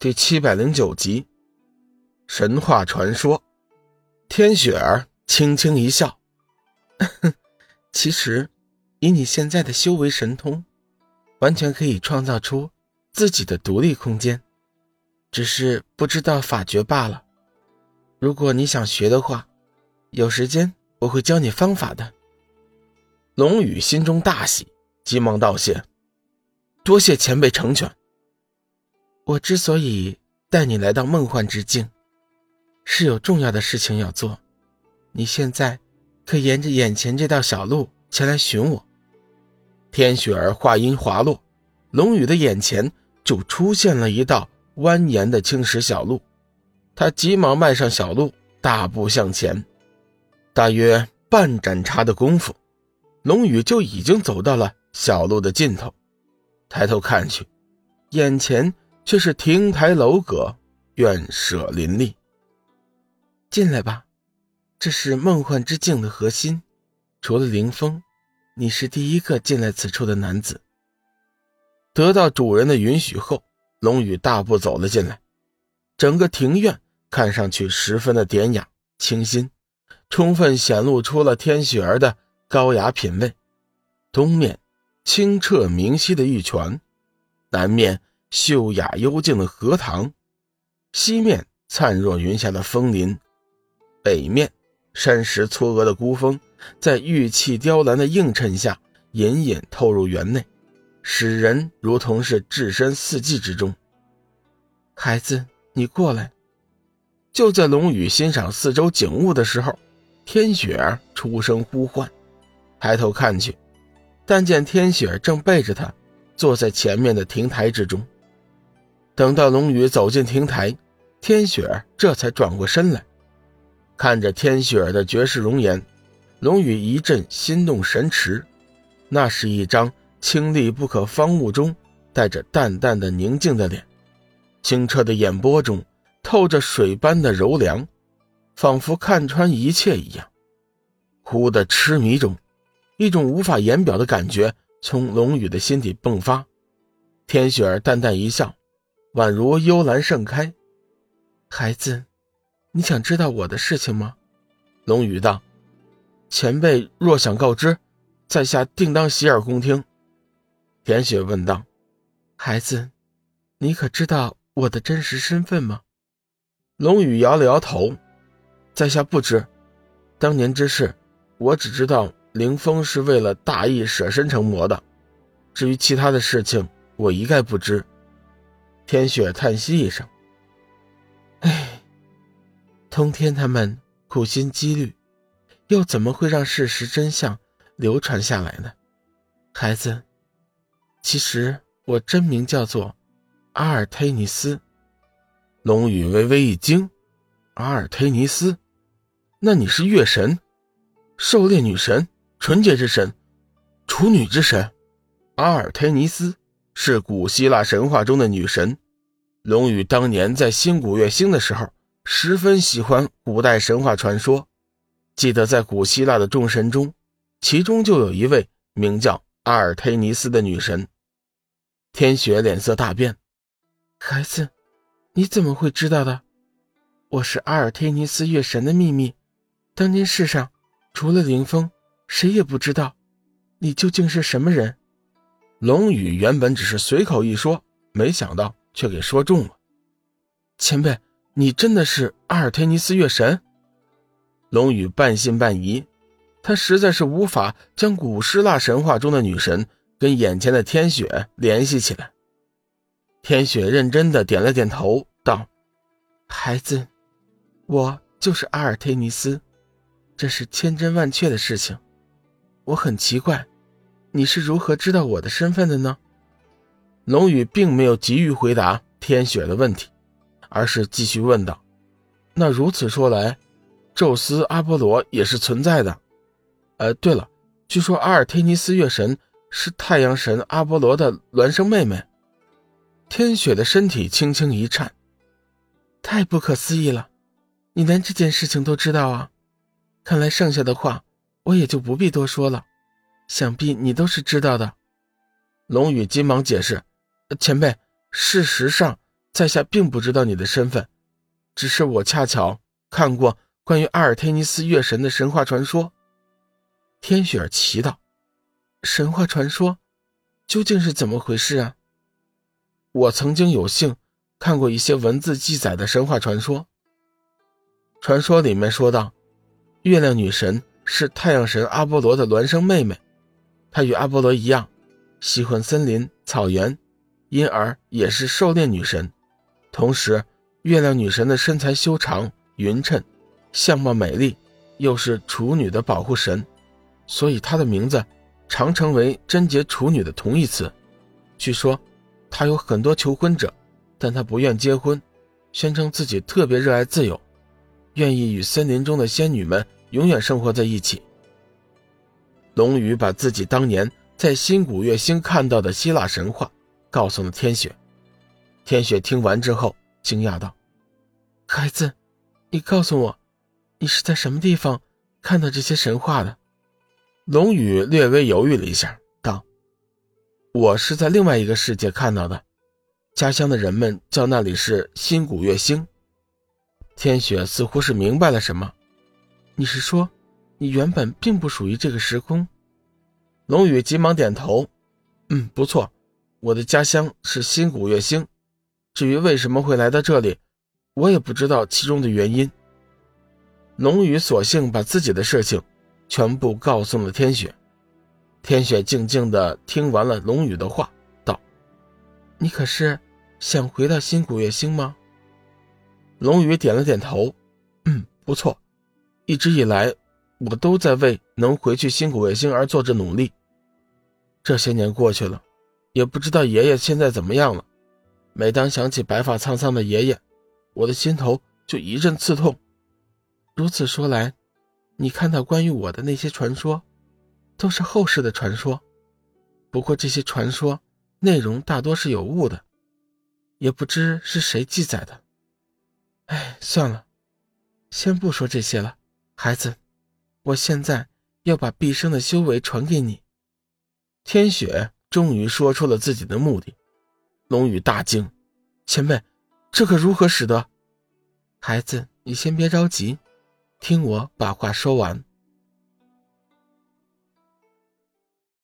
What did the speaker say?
第七百零九集，神话传说。天雪儿轻轻一笑：“ 其实，以你现在的修为神通，完全可以创造出自己的独立空间，只是不知道法诀罢了。如果你想学的话，有时间我会教你方法的。”龙宇心中大喜，急忙道谢：“多谢前辈成全。”我之所以带你来到梦幻之境，是有重要的事情要做。你现在可沿着眼前这道小路前来寻我。天雪儿话音滑落，龙宇的眼前就出现了一道蜿蜒的青石小路，他急忙迈上小路，大步向前。大约半盏茶的功夫，龙宇就已经走到了小路的尽头。抬头看去，眼前。却是亭台楼阁，院舍林立。进来吧，这是梦幻之境的核心。除了林峰，你是第一个进来此处的男子。得到主人的允许后，龙宇大步走了进来。整个庭院看上去十分的典雅清新，充分显露出了天雪儿的高雅品味。东面清澈明晰的玉泉，南面。秀雅幽静的荷塘，西面灿若云霞的枫林，北面山石嵯峨的孤峰，在玉砌雕栏的映衬下，隐隐透入园内，使人如同是置身四季之中。孩子，你过来。就在龙宇欣赏四周景物的时候，天雪儿出声呼唤，抬头看去，但见天雪儿正背着他，坐在前面的亭台之中。等到龙宇走进亭台，天雪儿这才转过身来，看着天雪儿的绝世容颜，龙宇一阵心动神驰。那是一张清丽不可方物中带着淡淡的宁静的脸，清澈的眼波中透着水般的柔凉，仿佛看穿一切一样。忽的痴迷中，一种无法言表的感觉从龙宇的心底迸发。天雪儿淡淡一笑。宛如幽兰盛开，孩子，你想知道我的事情吗？龙宇道：“前辈若想告知，在下定当洗耳恭听。”田雪问道：“孩子，你可知道我的真实身份吗？”龙宇摇了摇头：“在下不知。当年之事，我只知道凌风是为了大义舍身成魔的，至于其他的事情，我一概不知。”天雪叹息一声：“唉，通天他们苦心积虑，又怎么会让事实真相流传下来呢？孩子，其实我真名叫做阿尔忒尼斯。”龙宇微微一惊：“阿尔忒尼斯？那你是月神、狩猎女神、纯洁之神、处女之神？阿尔忒尼斯？”是古希腊神话中的女神，龙宇当年在新古月星的时候，十分喜欢古代神话传说。记得在古希腊的众神中，其中就有一位名叫阿尔忒尼斯的女神。天雪脸色大变：“孩子，你怎么会知道的？我是阿尔忒尼斯月神的秘密，当今世上除了凌风，谁也不知道。你究竟是什么人？”龙宇原本只是随口一说，没想到却给说中了。前辈，你真的是阿尔忒尼斯月神？龙宇半信半疑，他实在是无法将古希腊神话中的女神跟眼前的天雪联系起来。天雪认真的点了点头，道：“孩子，我就是阿尔忒尼斯，这是千真万确的事情。我很奇怪。”你是如何知道我的身份的呢？龙宇并没有急于回答天雪的问题，而是继续问道：“那如此说来，宙斯、阿波罗也是存在的。呃，对了，据说阿尔忒尼斯月神是太阳神阿波罗的孪生妹妹。”天雪的身体轻轻一颤，太不可思议了！你连这件事情都知道啊？看来剩下的话我也就不必多说了。想必你都是知道的，龙宇急忙解释：“前辈，事实上，在下并不知道你的身份，只是我恰巧看过关于阿尔忒尼斯月神的神话传说。天雪儿奇道：“神话传说究竟是怎么回事啊？”我曾经有幸看过一些文字记载的神话传说。传说里面说到，月亮女神是太阳神阿波罗的孪生妹妹，她与阿波罗一样，喜欢森林草原，因而也是狩猎女神。同时，月亮女神的身材修长匀称，相貌美丽，又是处女的保护神，所以她的名字常成为贞洁处女的同义词。据说，她有很多求婚者，但她不愿结婚，宣称自己特别热爱自由，愿意与森林中的仙女们永远生活在一起。龙宇把自己当年在新古月星看到的希腊神话告诉了天雪。天雪听完之后，惊讶道：“孩子，你告诉我，你是在什么地方看到这些神话的？”龙宇略微犹豫了一下，道：“我是在另外一个世界看到的，家乡的人们叫那里是新古月星。”天雪似乎是明白了什么：“你是说，你原本并不属于这个时空？”龙宇急忙点头：“嗯，不错，我的家乡是新古月星。”至于为什么会来到这里，我也不知道其中的原因。龙宇索性把自己的事情全部告诉了天雪。天雪静静的听完了龙宇的话，道：“你可是想回到新古月星吗？”龙宇点了点头：“嗯，不错。一直以来，我都在为能回去辛苦卫星而做着努力。这些年过去了，也不知道爷爷现在怎么样了。”每当想起白发苍苍的爷爷，我的心头就一阵刺痛。如此说来，你看到关于我的那些传说，都是后世的传说。不过这些传说内容大多是有误的，也不知是谁记载的。哎，算了，先不说这些了，孩子，我现在要把毕生的修为传给你。天雪终于说出了自己的目的。龙宇大惊：“前辈，这可如何使得？”孩子，你先别着急，听我把话说完。